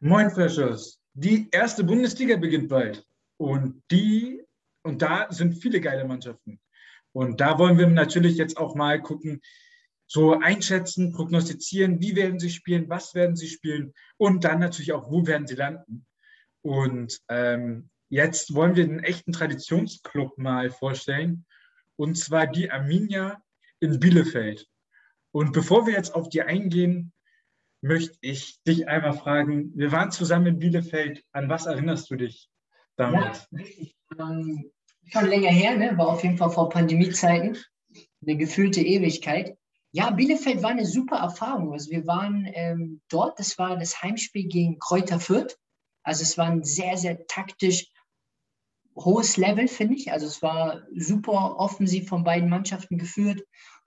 Moin Freshers. Die erste Bundesliga beginnt bald. Und die, und da sind viele geile Mannschaften. Und da wollen wir natürlich jetzt auch mal gucken, so einschätzen, prognostizieren, wie werden sie spielen, was werden sie spielen und dann natürlich auch, wo werden sie landen. Und ähm, jetzt wollen wir einen echten Traditionsclub mal vorstellen, und zwar die Arminia in Bielefeld. Und bevor wir jetzt auf die eingehen, möchte ich dich einmal fragen, wir waren zusammen in Bielefeld, an was erinnerst du dich damals? Ja. Ähm, schon länger her, ne? war auf jeden Fall vor Pandemiezeiten, eine gefühlte Ewigkeit. Ja, Bielefeld war eine super Erfahrung. Also wir waren ähm, dort, das war das Heimspiel gegen Kräuter Fürth. Also es war ein sehr, sehr taktisch hohes Level, finde ich. Also es war super offensiv von beiden Mannschaften geführt.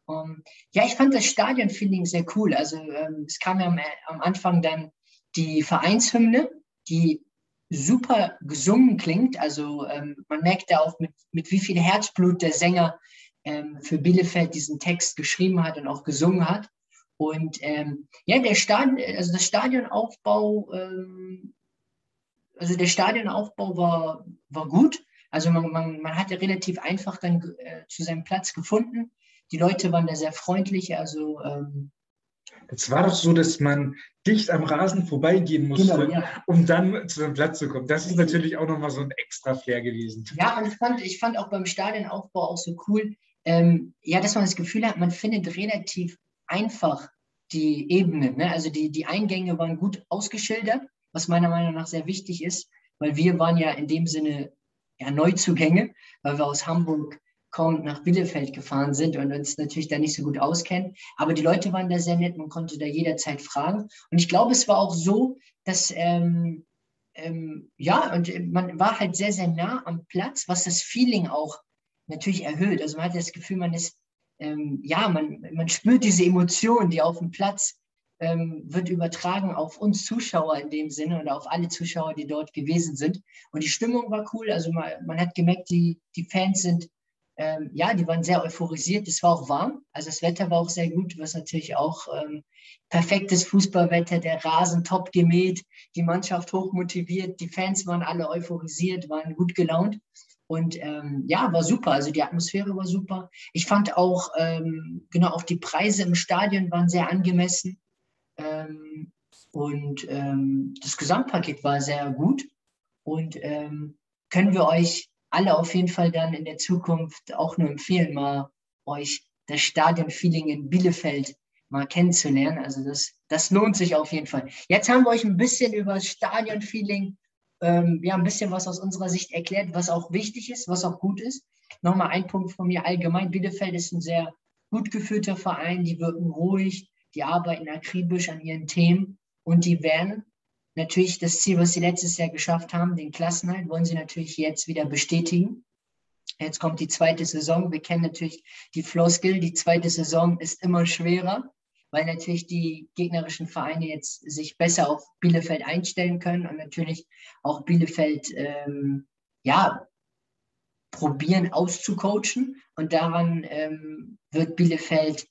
Um, ähm, ja, ich fand das Stadion-Feeling sehr cool. Also ähm, es kam ja am, am, Anfang dann die Vereinshymne, die super gesungen klingt. Also ähm, man merkt da auch, mit, mit wie viel Herzblut der Sänger ähm, für Bielefeld diesen Text geschrieben hat und auch gesungen hat. Und ähm, ja, der Stadion, also das Stadionaufbau, ähm, also der Stadionaufbau war, war gut. Also man, man, man hatte relativ einfach dann äh, zu seinem Platz gefunden. Die Leute waren da sehr freundlich. Also ähm, es war doch so, dass man dicht am Rasen vorbeigehen musste, genau, ja. um dann zu seinem Platz zu kommen. Das ist natürlich auch nochmal so ein extra Flair gewesen. Ja, und ich fand, ich fand auch beim Stadionaufbau auch so cool, ähm, ja, dass man das Gefühl hat, man findet relativ einfach die Ebene. Ne? Also die, die Eingänge waren gut ausgeschildert, was meiner Meinung nach sehr wichtig ist, weil wir waren ja in dem Sinne ja, Neuzugänge, weil wir aus Hamburg kaum nach Bielefeld gefahren sind und uns natürlich da nicht so gut auskennen. Aber die Leute waren da sehr nett, man konnte da jederzeit fragen. Und ich glaube, es war auch so, dass, ähm, ähm, ja, und man war halt sehr, sehr nah am Platz, was das Feeling auch natürlich erhöht. Also man hat das Gefühl, man ist, ähm, ja, man, man spürt diese Emotion, die auf dem Platz ähm, wird übertragen auf uns Zuschauer in dem Sinne oder auf alle Zuschauer, die dort gewesen sind. Und die Stimmung war cool. Also man, man hat gemerkt, die, die Fans sind, ähm, ja, die waren sehr euphorisiert. Es war auch warm. Also das Wetter war auch sehr gut, was natürlich auch ähm, perfektes Fußballwetter, der Rasen top gemäht, die Mannschaft hoch motiviert, die Fans waren alle euphorisiert, waren gut gelaunt. Und ähm, ja, war super. Also die Atmosphäre war super. Ich fand auch, ähm, genau, auch die Preise im Stadion waren sehr angemessen. Ähm, und ähm, das Gesamtpaket war sehr gut. Und können wir euch alle auf jeden Fall dann in der Zukunft auch nur empfehlen, mal euch das Stadionfeeling in Bielefeld mal kennenzulernen. Also das, das lohnt sich auf jeden Fall. Jetzt haben wir euch ein bisschen über das Stadionfeeling, ähm, ja, ein bisschen was aus unserer Sicht erklärt, was auch wichtig ist, was auch gut ist. Nochmal ein Punkt von mir allgemein. Bielefeld ist ein sehr gut geführter Verein, die wirken ruhig, die arbeiten akribisch an ihren Themen und die werden natürlich das Ziel, was sie letztes Jahr geschafft haben, den Klassenhalt, wollen sie natürlich jetzt wieder bestätigen. Jetzt kommt die zweite Saison. Wir kennen natürlich die Floskel. Die zweite Saison ist immer schwerer, weil natürlich die gegnerischen Vereine jetzt sich besser auf Bielefeld einstellen können und natürlich auch Bielefeld ähm, ja, probieren auszucoachen. Und daran ähm, wird Bielefeld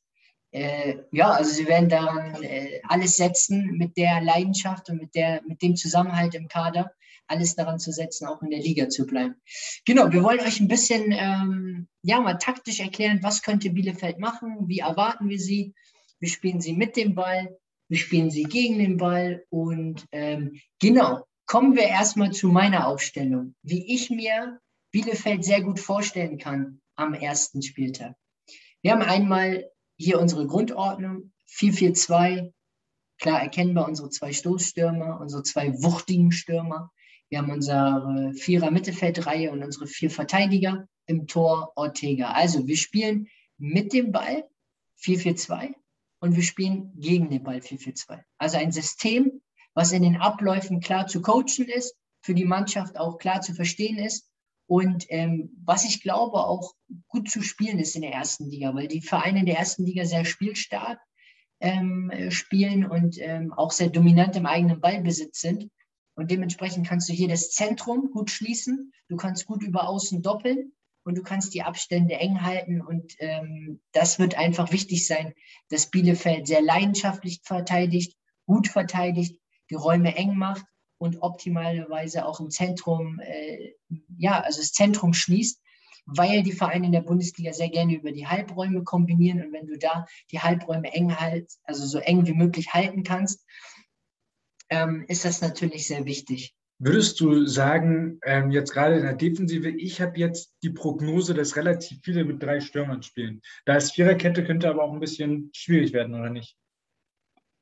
äh, ja, also sie werden daran äh, alles setzen mit der Leidenschaft und mit, der, mit dem Zusammenhalt im Kader, alles daran zu setzen, auch in der Liga zu bleiben. Genau, wir wollen euch ein bisschen ähm, ja, mal taktisch erklären, was könnte Bielefeld machen, wie erwarten wir sie. Wir spielen sie mit dem Ball, wir spielen sie gegen den Ball und ähm, genau, kommen wir erstmal zu meiner Aufstellung, wie ich mir Bielefeld sehr gut vorstellen kann am ersten Spieltag. Wir haben einmal hier unsere Grundordnung, 4-4-2, klar erkennbar unsere zwei Stoßstürmer, unsere zwei wuchtigen Stürmer. Wir haben unsere Vierer Mittelfeldreihe und unsere vier Verteidiger im Tor Ortega. Also wir spielen mit dem Ball 4-4-2 und wir spielen gegen den Ball 4-4-2. Also ein System, was in den Abläufen klar zu coachen ist, für die Mannschaft auch klar zu verstehen ist und ähm, was ich glaube auch gut zu spielen ist in der ersten Liga, weil die Vereine in der ersten Liga sehr spielstark ähm, spielen und ähm, auch sehr dominant im eigenen Ballbesitz sind. Und dementsprechend kannst du hier das Zentrum gut schließen, du kannst gut über Außen doppeln und du kannst die Abstände eng halten. Und ähm, das wird einfach wichtig sein, dass Bielefeld sehr leidenschaftlich verteidigt, gut verteidigt, die Räume eng macht und optimalerweise auch im Zentrum, äh, ja, also das Zentrum schließt, weil die Vereine in der Bundesliga sehr gerne über die Halbräume kombinieren und wenn du da die Halbräume eng halt, also so eng wie möglich halten kannst, ähm, ist das natürlich sehr wichtig. Würdest du sagen, ähm, jetzt gerade in der Defensive, ich habe jetzt die Prognose, dass relativ viele mit drei Stürmern spielen. Da ist Viererkette, könnte aber auch ein bisschen schwierig werden, oder nicht?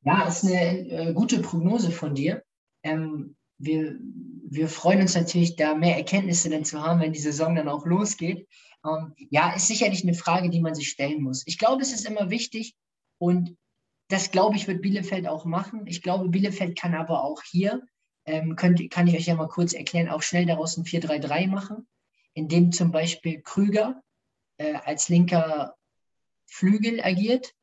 Ja, ist eine äh, gute Prognose von dir. Ähm, wir, wir freuen uns natürlich, da mehr Erkenntnisse dann zu haben, wenn die Saison dann auch losgeht. Ähm, ja, ist sicherlich eine Frage, die man sich stellen muss. Ich glaube, es ist immer wichtig und das, glaube ich, wird Bielefeld auch machen. Ich glaube, Bielefeld kann aber auch hier, ähm, könnt, kann ich euch ja mal kurz erklären, auch schnell daraus ein 4-3-3 machen, indem zum Beispiel Krüger äh, als linker Flügel agiert,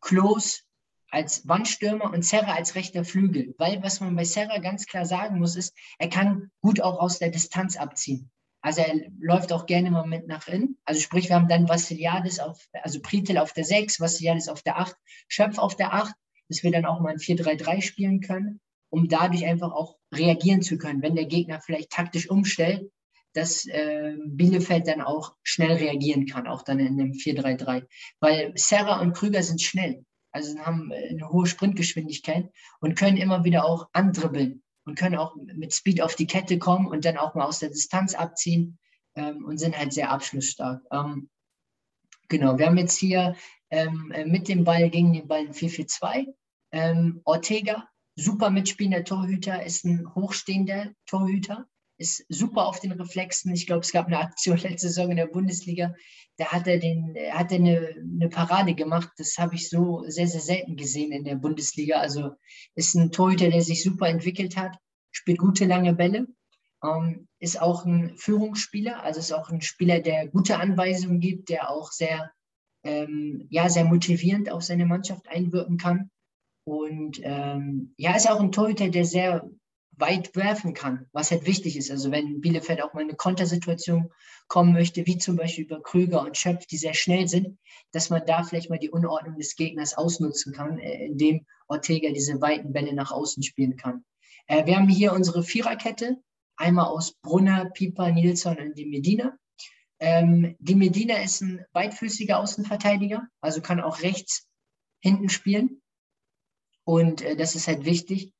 Klos als Wandstürmer und Serra als rechter Flügel. Weil was man bei Serra ganz klar sagen muss, ist, er kann gut auch aus der Distanz abziehen. Also er läuft auch gerne mal mit nach innen. Also sprich, wir haben dann Vassiliadis auf, also Pritel auf der 6, Vassiliadis auf der 8, Schöpf auf der 8, dass wir dann auch mal ein 4-3-3 spielen können, um dadurch einfach auch reagieren zu können, wenn der Gegner vielleicht taktisch umstellt, dass äh, Bielefeld dann auch schnell reagieren kann, auch dann in dem 4-3-3. Weil Serra und Krüger sind schnell also haben äh, eine hohe Sprintgeschwindigkeit und können immer wieder auch andribbeln und können auch mit Speed auf die Kette kommen und dann auch mal aus der Distanz abziehen ähm, und sind halt sehr abschlussstark. Ähm, genau, wir haben jetzt hier ähm, äh, mit dem Ball gegen den Ball 4-4-2. Ähm, Ortega, super mitspielender Torhüter, ist ein hochstehender Torhüter ist super auf den Reflexen. Ich glaube, es gab eine Aktion letzte Saison in der Bundesliga, da hat er, den, hat er eine, eine Parade gemacht. Das habe ich so sehr, sehr selten gesehen in der Bundesliga. Also ist ein Torhüter, der sich super entwickelt hat, spielt gute lange Bälle, ähm, ist auch ein Führungsspieler, also ist auch ein Spieler, der gute Anweisungen gibt, der auch sehr, ähm, ja, sehr motivierend auf seine Mannschaft einwirken kann. Und ähm, ja, ist auch ein Torhüter, der sehr weit werfen kann, was halt wichtig ist. Also wenn Bielefeld auch mal in eine Kontersituation kommen möchte, wie zum Beispiel über Krüger und Schöpf, die sehr schnell sind, dass man da vielleicht mal die Unordnung des Gegners ausnutzen kann, äh, indem Ortega diese weiten Bälle nach außen spielen kann. Äh, wir haben hier unsere Viererkette, einmal aus Brunner, Pieper, Nilsson und die Medina. Ähm, die Medina ist ein weitfüßiger Außenverteidiger, also kann auch rechts hinten spielen. Und äh, das ist halt wichtig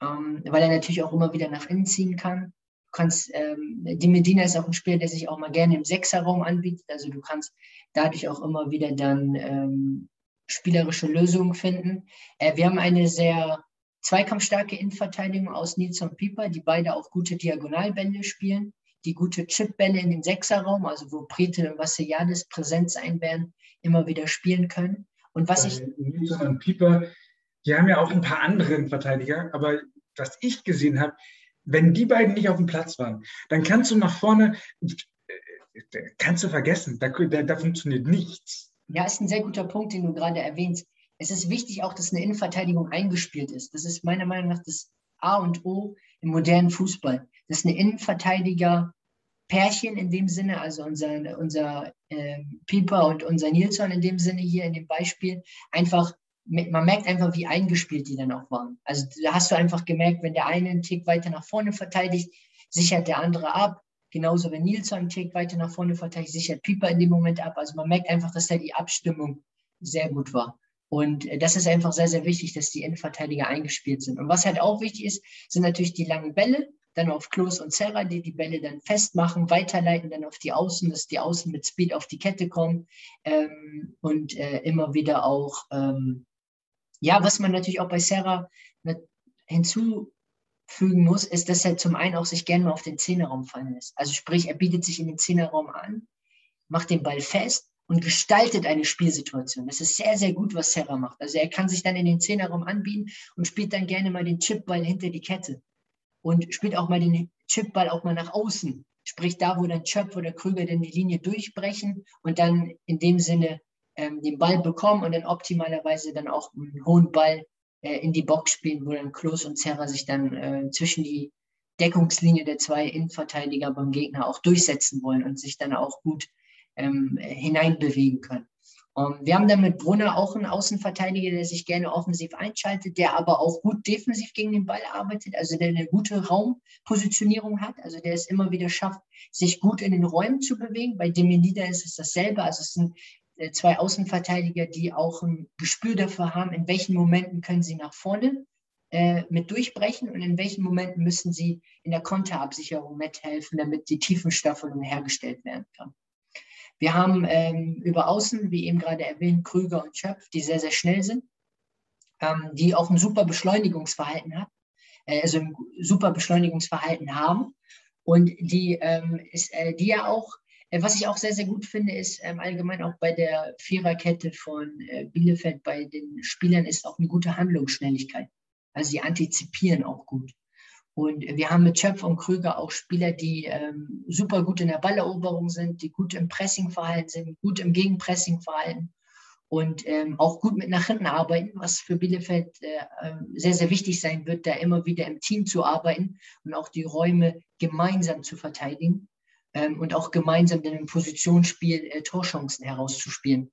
ähm, weil er natürlich auch immer wieder nach innen ziehen kann. Du kannst, ähm, die Medina ist auch ein Spieler, der sich auch mal gerne im Sechserraum anbietet. Also du kannst dadurch auch immer wieder dann ähm, spielerische Lösungen finden. Äh, wir haben eine sehr zweikampfstarke Innenverteidigung aus Nils und Pieper, die beide auch gute Diagonalbände spielen, die gute Chipbälle in den Sechserraum, also wo Pretel und Vassiliadis präsent sein werden, immer wieder spielen können. Und was ich. Nils und Pieper, die haben ja auch ein paar andere Verteidiger, aber was ich gesehen habe, wenn die beiden nicht auf dem Platz waren, dann kannst du nach vorne, kannst du vergessen, da, da, da funktioniert nichts. Ja, ist ein sehr guter Punkt, den du gerade erwähnst. Es ist wichtig auch, dass eine Innenverteidigung eingespielt ist. Das ist meiner Meinung nach das A und O im modernen Fußball. Dass eine Innenverteidiger Pärchen in dem Sinne, also unser, unser äh, Pieper und unser Nilsson in dem Sinne hier in dem Beispiel, einfach man merkt einfach, wie eingespielt die dann auch waren. Also da hast du einfach gemerkt, wenn der eine einen Tick weiter nach vorne verteidigt, sichert der andere ab. Genauso, wenn Nilsson einen Tick weiter nach vorne verteidigt, sichert Pieper in dem Moment ab. Also man merkt einfach, dass da die Abstimmung sehr gut war. Und äh, das ist einfach sehr, sehr wichtig, dass die Innenverteidiger eingespielt sind. Und was halt auch wichtig ist, sind natürlich die langen Bälle, dann auf Klos und Serra, die die Bälle dann festmachen, weiterleiten dann auf die Außen, dass die Außen mit Speed auf die Kette kommen ähm, und äh, immer wieder auch ähm, ja, was man natürlich auch bei Serra hinzufügen muss, ist, dass er zum einen auch sich gerne mal auf den Zehnerraum fallen lässt. Also sprich, er bietet sich in den Zehnerraum an, macht den Ball fest und gestaltet eine Spielsituation. Das ist sehr, sehr gut, was Serra macht. Also er kann sich dann in den Zehnerraum anbieten und spielt dann gerne mal den Chipball hinter die Kette und spielt auch mal den Chipball auch mal nach außen. Sprich da, wo dann Chöpf oder Krüger dann die Linie durchbrechen und dann in dem Sinne ähm, den Ball bekommen und dann optimalerweise dann auch einen hohen Ball äh, in die Box spielen, wo dann Klos und Serra sich dann äh, zwischen die Deckungslinie der zwei Innenverteidiger beim Gegner auch durchsetzen wollen und sich dann auch gut ähm, hineinbewegen können. Um, ähm, wir haben dann mit Brunner auch einen Außenverteidiger, der sich gerne offensiv einschaltet, der aber auch gut defensiv gegen den Ball arbeitet, also der eine gute Raumpositionierung hat, also der es immer wieder schafft, sich gut in den Räumen zu bewegen. Bei Demenida ist es dasselbe, also es sind äh, zwei Außenverteidiger, die auch ein Gespür dafür haben, in welchen Momenten können sie nach vorne äh, mit durchbrechen und in welchen Momenten müssen sie in der Konterabsicherung mithelfen, damit die Tiefenstaffelung hergestellt werden kann. Wir haben ähm, über Außen, wie eben gerade erwähnt, Krüger und Schöpf, die sehr, sehr schnell sind, ähm, die auch ein super Beschleunigungsverhalten hat, äh, also ein super Beschleunigungsverhalten haben und die, ähm, ist, äh, die ja auch äh, was ich auch sehr, sehr gut finde, ist ähm, allgemein auch bei der Viererkette von äh, Bielefeld bei den Spielern ist auch eine gute Handlungsschnelligkeit. Also sie antizipieren auch gut. Und wir haben mit Schöpf und Krüger auch Spieler, die ähm, super gut in der Balleroberung sind, die gut im Pressingverhalten sind, gut im Gegenpressingverhalten und ähm, auch gut mit nach hinten arbeiten, was für Bielefeld äh, ähm, sehr, sehr wichtig sein wird, da immer wieder im Team zu arbeiten und auch die Räume gemeinsam zu verteidigen ähm, und auch gemeinsam dann im Positionsspiel äh, Torchancen herauszuspielen.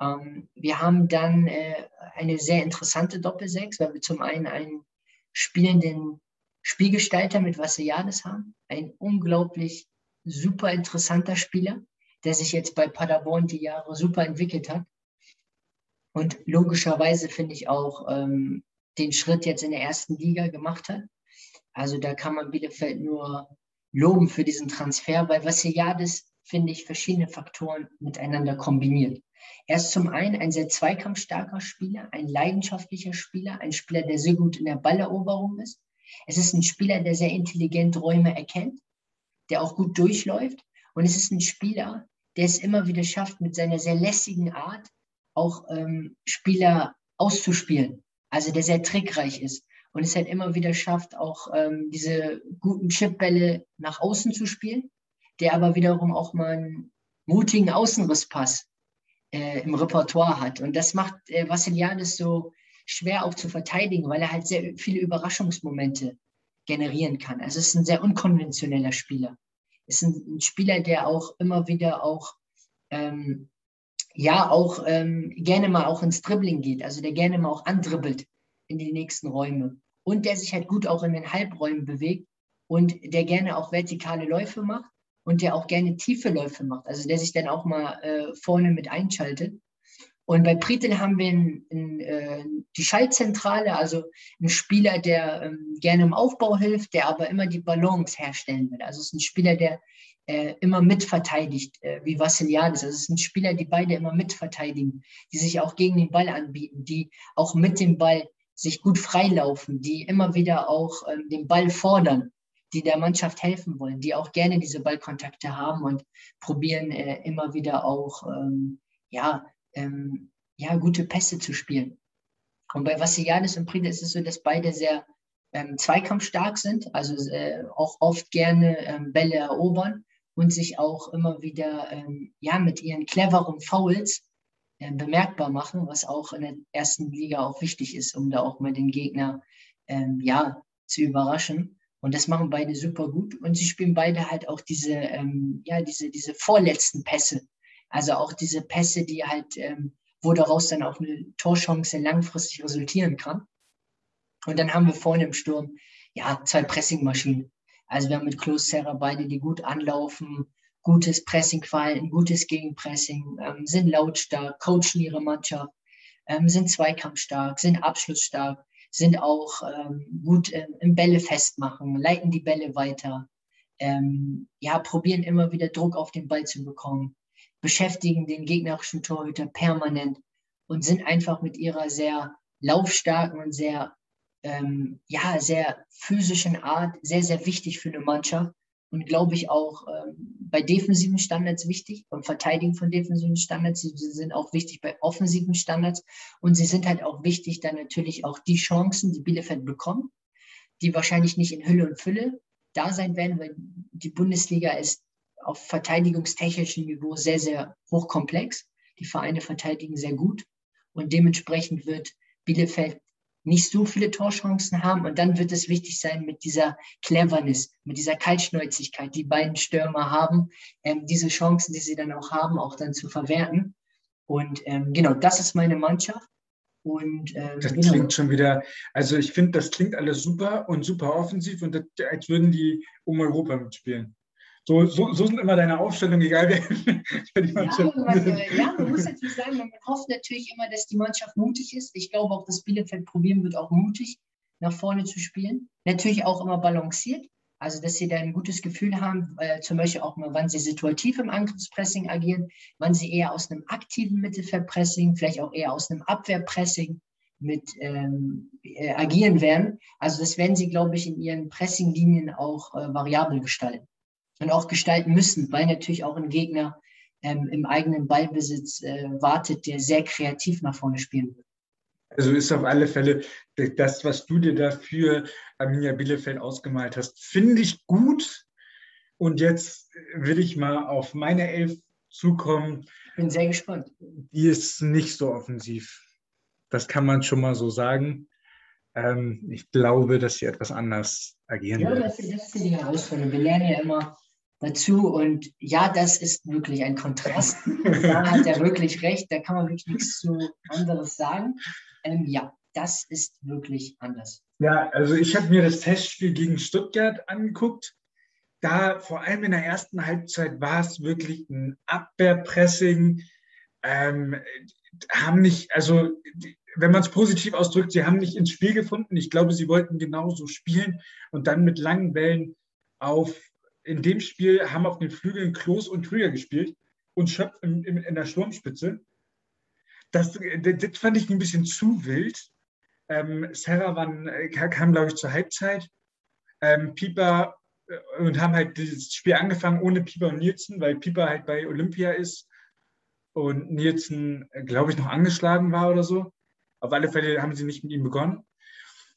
Ähm, wir haben dann äh, eine sehr interessante Doppelsechs, weil wir zum einen einen spielenden Spielgestalter mit Vassiliades haben, ein unglaublich super interessanter Spieler, der sich jetzt bei Paderborn die Jahre super entwickelt hat. Und logischerweise finde ich auch ähm, den Schritt jetzt in der ersten Liga gemacht hat. Also da kann man Bielefeld nur loben für diesen Transfer, weil Vassiliades, finde ich, verschiedene Faktoren miteinander kombiniert. Er ist zum einen ein sehr zweikampfstarker Spieler, ein leidenschaftlicher Spieler, ein Spieler, der sehr gut in der Balleroberung ist. Es ist ein Spieler, der sehr intelligent Räume erkennt, der auch gut durchläuft. Und es ist ein Spieler, der es immer wieder schafft, mit seiner sehr lässigen Art auch ähm, Spieler auszuspielen. Also der sehr trickreich ist und es halt immer wieder schafft, auch ähm, diese guten Chipbälle nach außen zu spielen, der aber wiederum auch mal einen mutigen Außenrisspass äh, im Repertoire hat. Und das macht äh, Vassiliadis so schwer auch zu verteidigen, weil er halt sehr viele Überraschungsmomente generieren kann. Also es ist ein sehr unkonventioneller Spieler. Es ist ein, ein Spieler, der auch immer wieder auch ähm, ja auch ähm, gerne mal auch ins Dribbling geht, also der gerne mal auch andribbelt in die nächsten Räume und der sich halt gut auch in den Halbräumen bewegt und der gerne auch vertikale Läufe macht und der auch gerne tiefe Läufe macht, also der sich dann auch mal äh, vorne mit einschaltet. Und bei Pritel haben wir in, in, äh, die Schaltzentrale, also einen Spieler, der ähm, gerne im Aufbau hilft, der aber immer die Balance herstellen will. Also es ist ein Spieler, der äh, immer mitverteidigt, äh, wie Vassiliadis. Also es sind Spieler, die beide immer mitverteidigen, die sich auch gegen den Ball anbieten, die auch mit dem Ball sich gut freilaufen, die immer wieder auch ähm, den Ball fordern, die der Mannschaft helfen wollen, die auch gerne diese Ballkontakte haben und probieren äh, immer wieder auch ähm, ja, ähm, ja, gute Pässe zu spielen. Und bei Vassiliadis und Prida ist es so, dass beide sehr ähm, zweikampfstark sind, also äh, auch oft gerne ähm, Bälle erobern und sich auch immer wieder ähm, ja, mit ihren cleveren Fouls bemerkbar machen, was auch in der ersten Liga auch wichtig ist, um da auch mal den Gegner ähm, ja, zu überraschen. Und das machen beide super gut. Und sie spielen beide halt auch diese, ähm, ja, diese, diese vorletzten Pässe. Also auch diese Pässe, die halt, ähm, wo daraus dann auch eine Torchance langfristig resultieren kann. Und dann haben wir vorne im Sturm, ja, zwei Pressingmaschinen. Also wir haben mit Klos Serra beide, die gut anlaufen, gutes Pressingverhalten, gutes Gegenpressing, ähm, sind lautstark, coachen ihre Mannschaft, ähm, sind zweikampfstark, sind abschlussstark, sind auch ähm, gut ähm, im Bälle festmachen, leiten die Bälle weiter, ähm, ja, probieren immer wieder Druck auf den Ball zu bekommen, beschäftigen den gegnerischen Torhüter permanent und sind einfach mit ihrer sehr laufstarken und sehr, ähm, ja, sehr physischen Art sehr, sehr wichtig für eine Mannschaft und glaube ich auch ähm, bei defensiven Standards wichtig, beim Verteidigen von defensiven Standards. Sie, sie, sind auch wichtig bei offensiven Standards und sie sind halt auch wichtig, dann natürlich auch die Chancen, die Bielefeld bekommt, die wahrscheinlich nicht in Hülle und Fülle da sein werden, weil die Bundesliga ist auf verteidigungstechnischem Niveau sehr, sehr hochkomplex. Die Vereine verteidigen sehr gut und dementsprechend wird Bielefeld nicht so viele Torchancen haben. Und dann wird es wichtig sein, mit dieser Cleverness, mit dieser Kaltschnäuzigkeit, die beiden Stürmer haben, ähm, diese Chancen, die sie dann auch haben, auch dann zu verwerten. Und ähm, genau, das ist meine Mannschaft. Und, ähm, das genau. klingt schon wieder, also ich finde, das klingt alles super und super offensiv und das, als würden die um Europa mitspielen. So, so, so sind immer deine Aufstellungen, egal wer die Mannschaft ja, man, äh, ja, man muss natürlich sagen, man hofft natürlich immer, dass die Mannschaft mutig ist. Ich glaube auch, dass Bielefeld probieren wird, auch mutig nach vorne zu spielen. Natürlich auch immer balanciert. Also, dass sie da ein gutes Gefühl haben, äh, zum Beispiel auch mal, wann sie situativ im Angriffspressing agieren, wann sie eher aus einem aktiven Mittelfeldpressing, vielleicht auch eher aus einem Abwehrpressing mit ähm, äh, agieren werden. Also, das werden sie, glaube ich, in ihren Pressinglinien auch äh, variabel gestalten und auch gestalten müssen, weil natürlich auch ein Gegner ähm, im eigenen Ballbesitz äh, wartet, der sehr kreativ nach vorne spielen wird. Also ist auf alle Fälle das, was du dir dafür Arminia Bielefeld ausgemalt hast, finde ich gut. Und jetzt will ich mal auf meine Elf zukommen. Bin sehr gespannt. Die ist nicht so offensiv. Das kann man schon mal so sagen. Ähm, ich glaube, dass sie etwas anders agieren ja, das, das ist die Herausforderung. Wir lernen ja immer dazu. Und ja, das ist wirklich ein Kontrast. da hat er wirklich recht, da kann man wirklich nichts zu anderes sagen. Ähm, ja, das ist wirklich anders. Ja, also ich habe mir das Testspiel gegen Stuttgart angeguckt. Da vor allem in der ersten Halbzeit war es wirklich ein Abwehrpressing. Ähm, haben nicht, also wenn man es positiv ausdrückt, sie haben nicht ins Spiel gefunden. Ich glaube, sie wollten genauso spielen und dann mit langen Wellen auf in dem Spiel haben auf den Flügeln Klos und Krüger gespielt und Schöpf in, in, in der Sturmspitze. Das, das, fand ich ein bisschen zu wild. Ähm, Sarah waren, äh, kam, glaube ich, zur Halbzeit. Ähm, Pieper äh, und haben halt das Spiel angefangen ohne Pieper und Nielsen, weil Pieper halt bei Olympia ist und Nielsen, äh, glaube ich, noch angeschlagen war oder so. Auf alle Fälle haben sie nicht mit ihm begonnen.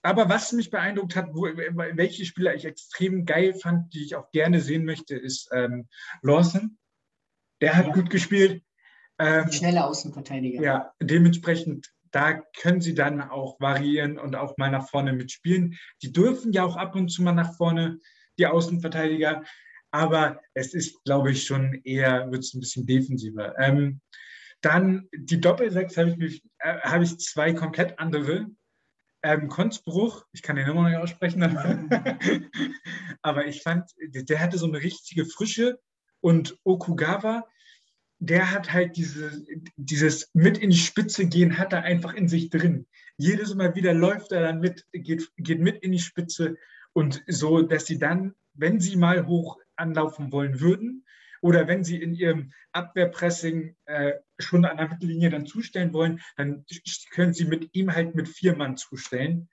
Aber was mich beeindruckt hat, wo, welche Spieler ich extrem geil fand, die ich auch gerne sehen möchte, ist ähm, Lawson. Der hat ja. gut gespielt. Ähm, Schnelle Außenverteidiger. Ja, dementsprechend, da können sie dann auch variieren und auch mal nach vorne mitspielen. Die dürfen ja auch ab und zu mal nach vorne, die Außenverteidiger. Aber es ist, glaube ich, schon eher, wird es ein bisschen defensiver. Ähm, dann die Doppelsechs habe ich, äh, hab ich zwei komplett andere. Ähm, Konzbruch, ich kann den Nummer nicht aussprechen, aber ich fand, der hatte so eine richtige Frische und Okugawa, der hat halt diese, dieses mit in die Spitze gehen, hat er einfach in sich drin. Jedes Mal wieder läuft er dann mit, geht, geht mit in die Spitze und so, dass sie dann, wenn sie mal hoch anlaufen wollen würden, oder wenn sie in ihrem Abwehrpressing äh, schon an der Mittellinie dann zustellen wollen, dann können sie mit ihm halt mit vier Mann zustellen.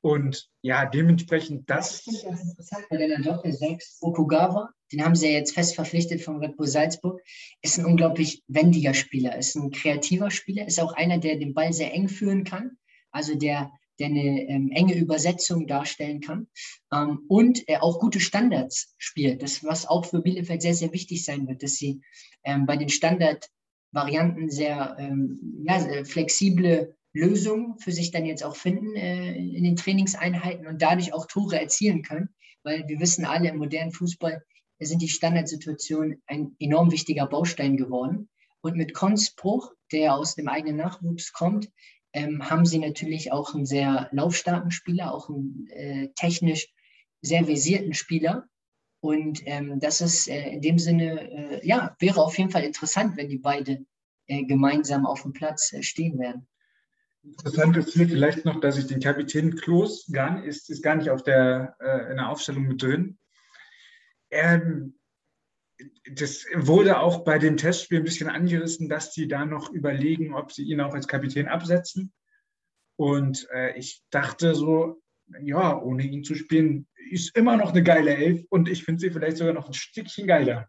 Und ja, dementsprechend das. Das finde ich interessant bei der Doppel 6. Okugawa, den haben sie ja jetzt fest verpflichtet von Red Bull Salzburg, ist ein unglaublich wendiger Spieler, ist ein kreativer Spieler, ist auch einer, der den Ball sehr eng führen kann. Also der der eine ähm, enge Übersetzung darstellen kann ähm, und er auch gute Standards spielt. Das, was auch für Bielefeld sehr, sehr wichtig sein wird, dass sie ähm, bei den Standardvarianten sehr, ähm, ja, sehr flexible Lösungen für sich dann jetzt auch finden äh, in den Trainingseinheiten und dadurch auch Tore erzielen können, weil wir wissen alle, im modernen Fußball sind die Standardsituationen ein enorm wichtiger Baustein geworden. Und mit Konspruch, der aus dem eigenen Nachwuchs kommt, ähm, haben sie natürlich auch einen sehr laufstarken Spieler, auch einen äh, technisch sehr versierten Spieler. Und ähm, das ist äh, in dem Sinne, äh, ja, wäre auf jeden Fall interessant, wenn die beide äh, gemeinsam auf dem Platz äh, stehen werden. Interessant ist hier vielleicht noch, dass ich den Kapitän Klos gar nicht, ist, ist gar nicht auf der, äh, in der Aufstellung mit drin. Ähm, das wurde auch bei dem Testspiel ein bisschen angerissen, dass sie da noch überlegen, ob sie ihn auch als Kapitän absetzen. Und äh, ich dachte so, ja, ohne ihn zu spielen, ist immer noch eine geile Elf und ich finde sie vielleicht sogar noch ein Stückchen geiler.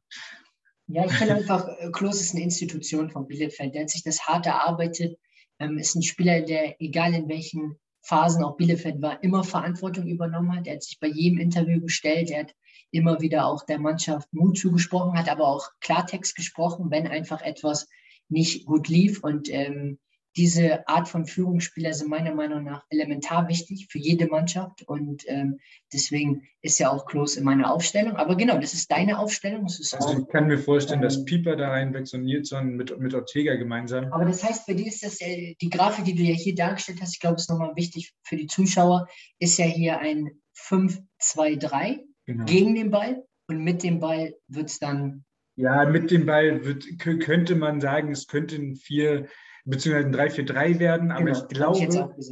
Ja, ich finde einfach, äh, Klos ist eine Institution von Bielefeld. Der hat sich das hart erarbeitet, ähm, ist ein Spieler, der, egal in welchen Phasen auch Bielefeld war, immer Verantwortung übernommen hat. Er hat sich bei jedem Interview gestellt, er hat immer wieder auch der Mannschaft Mut zugesprochen, hat aber auch Klartext gesprochen, wenn einfach etwas nicht gut lief. Und ähm, diese Art von Führungsspieler sind meiner Meinung nach elementar wichtig für jede Mannschaft und ähm, deswegen ist ja auch Klos in meiner Aufstellung. Aber genau, das ist deine Aufstellung. Ist also auch, ich kann mir vorstellen, ähm, dass Pieper da reinwächst und Nilsson mit, mit Ortega gemeinsam. Aber das heißt, bei dir ist das, äh, die Grafik, die du ja hier dargestellt hast, ich glaube, ist nochmal wichtig für die Zuschauer, ist ja hier ein 5-2-3 genau. gegen den Ball und mit dem Ball wird es dann ja, mit dem Ball wird, könnte man sagen, es könnte ein 4, beziehungsweise ein 3-4-3 werden, aber genau, ich glaube, ich,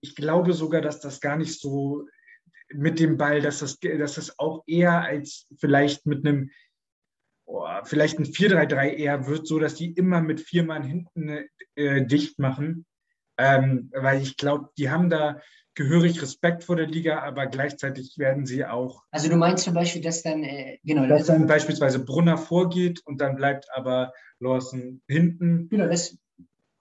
ich, glaube sogar, dass das gar nicht so mit dem Ball, dass das, dass das auch eher als vielleicht mit einem, oh, vielleicht ein 4-3-3 eher wird, so dass die immer mit vier Mann hinten äh, dicht machen. Ähm, weil ich glaube, die haben da gehörig Respekt vor der Liga, aber gleichzeitig werden sie auch. Also du meinst zum Beispiel, dass dann äh, genau dass dann beispielsweise Brunner vorgeht und dann bleibt aber Lawson hinten. Genau, das,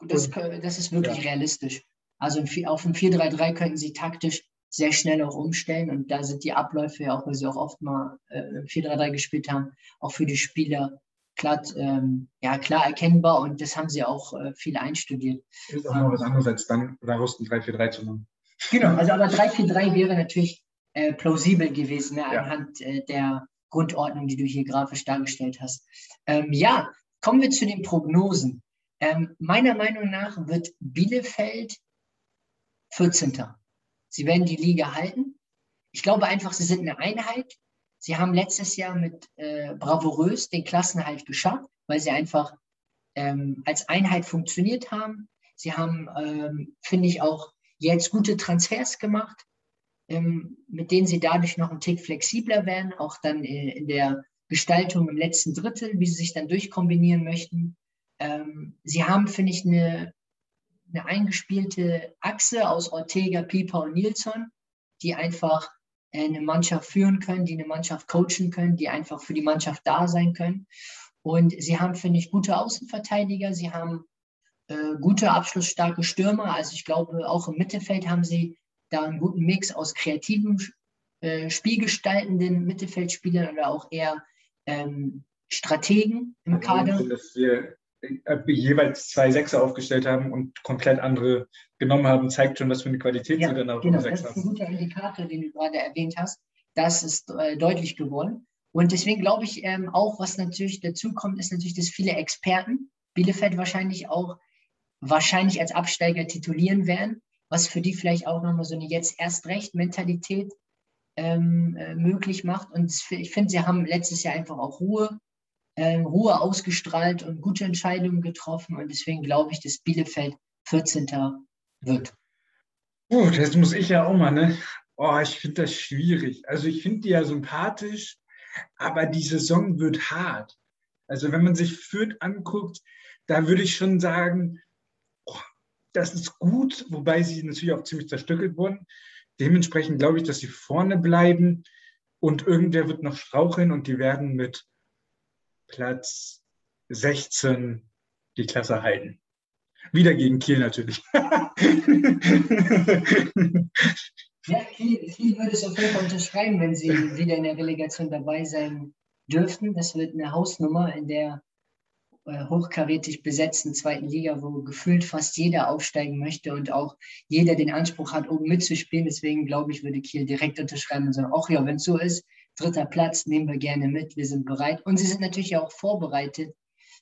das, das ist wirklich ja. realistisch. Also auf dem 4-3-3 könnten sie taktisch sehr schnell auch umstellen und da sind die Abläufe ja auch, weil sie auch oft mal äh, 4-3-3 gespielt haben, auch für die Spieler klar, ähm, ja, klar erkennbar und das haben sie auch äh, viel einstudiert. Ist auch noch was anderes als dann daraus ein 3-4-3 zu machen. Genau, also aber 343 wäre natürlich äh, plausibel gewesen, ne, ja. anhand äh, der Grundordnung, die du hier grafisch dargestellt hast. Ähm, ja, kommen wir zu den Prognosen. Ähm, meiner Meinung nach wird Bielefeld 14. Sie werden die Liga halten. Ich glaube einfach, sie sind eine Einheit. Sie haben letztes Jahr mit äh, bravourös den Klassenhalt geschafft, weil sie einfach ähm, als Einheit funktioniert haben. Sie haben, ähm, finde ich, auch jetzt gute Transfers gemacht, ähm, mit denen sie dadurch noch einen Tick flexibler werden, auch dann in der Gestaltung im letzten Drittel, wie sie sich dann durchkombinieren möchten. Ähm, sie haben, finde ich, eine, eine eingespielte Achse aus Ortega, Pieper und Nilsson, die einfach eine Mannschaft führen können, die eine Mannschaft coachen können, die einfach für die Mannschaft da sein können. Und sie haben, finde ich, gute Außenverteidiger. Sie haben äh, gute, abschlussstarke Stürmer. Also ich glaube, auch im Mittelfeld haben sie da einen guten Mix aus kreativen, äh, spielgestaltenden Mittelfeldspielern oder auch eher ähm, Strategen im Kader. Dass wir äh, jeweils zwei Sechser aufgestellt haben und komplett andere genommen haben, zeigt schon, was für eine Qualität ja, sie dann auch genau, Das ist ein guter Indikator, den du gerade erwähnt hast. Das ist äh, deutlich geworden. Und deswegen glaube ich ähm, auch, was natürlich dazu kommt, ist natürlich, dass viele Experten, Bielefeld wahrscheinlich auch wahrscheinlich als Absteiger titulieren werden, was für die vielleicht auch nochmal so eine jetzt erst recht Mentalität ähm, äh, möglich macht. Und ich finde, sie haben letztes Jahr einfach auch Ruhe, äh, Ruhe ausgestrahlt und gute Entscheidungen getroffen. Und deswegen glaube ich, dass Bielefeld 14. wird. Gut, jetzt muss ich ja auch mal, ne? Oh, ich finde das schwierig. Also ich finde die ja sympathisch, aber die Saison wird hart. Also wenn man sich Fürth anguckt, da würde ich schon sagen, das ist gut, wobei sie natürlich auch ziemlich zerstückelt wurden. Dementsprechend glaube ich, dass sie vorne bleiben und irgendwer wird noch straucheln und die werden mit Platz 16 die Klasse halten. Wieder gegen Kiel natürlich. ja, Kiel, Kiel würde es auf jeden Fall unterschreiben, wenn sie wieder in der Relegation dabei sein dürften. Das wird eine Hausnummer, in der hochkarätig besetzten zweiten Liga, wo gefühlt fast jeder aufsteigen möchte und auch jeder den Anspruch hat, oben mitzuspielen. Deswegen glaube ich, würde Kiel direkt unterschreiben und sagen, ach ja, wenn es so ist, dritter Platz, nehmen wir gerne mit, wir sind bereit. Und sie sind natürlich auch vorbereitet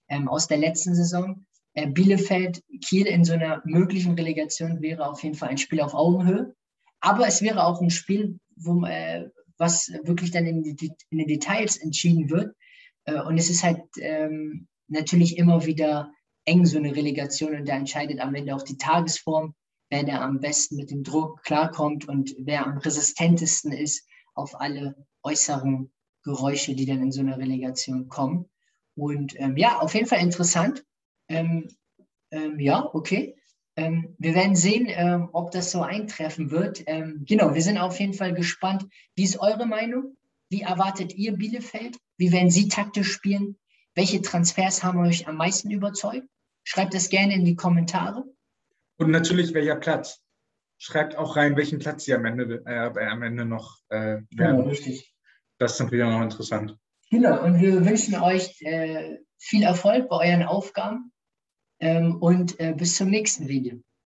ähm, aus der letzten Saison. Äh, Bielefeld, Kiel in so einer möglichen Relegation wäre auf jeden Fall ein Spiel auf Augenhöhe. Aber es wäre auch ein Spiel, wo, äh, was wirklich dann in, die, in den Details entschieden wird. Äh, und es ist halt ähm, natürlich immer wieder eng, so eine Relegation. Und da entscheidet am Ende auch die Tagesform, wer da am besten mit dem Druck klarkommt und wer am resistentesten ist auf alle äußeren Geräusche, die dann in so einer Relegation kommen. Und ähm, ja, auf jeden Fall interessant. Ähm, ähm, ja, okay. Ähm, wir werden sehen, ähm, ob das so eintreffen wird. Ähm, genau, wir sind auf jeden Fall gespannt. Wie ist eure Meinung? Wie erwartet ihr Bielefeld? Wie werden sie taktisch spielen? Welche Transfers haben euch am meisten überzeugt? Schreibt es gerne in die Kommentare. Und natürlich welcher Platz. Schreibt auch rein, welchen Platz ihr am Ende, äh, am Ende noch äh, werden. Genau, richtig. Das ist natürlich auch noch interessant. Genau, und wir wünschen euch äh, viel Erfolg bei euren Aufgaben. ähm, und äh, bis zum nächsten Video.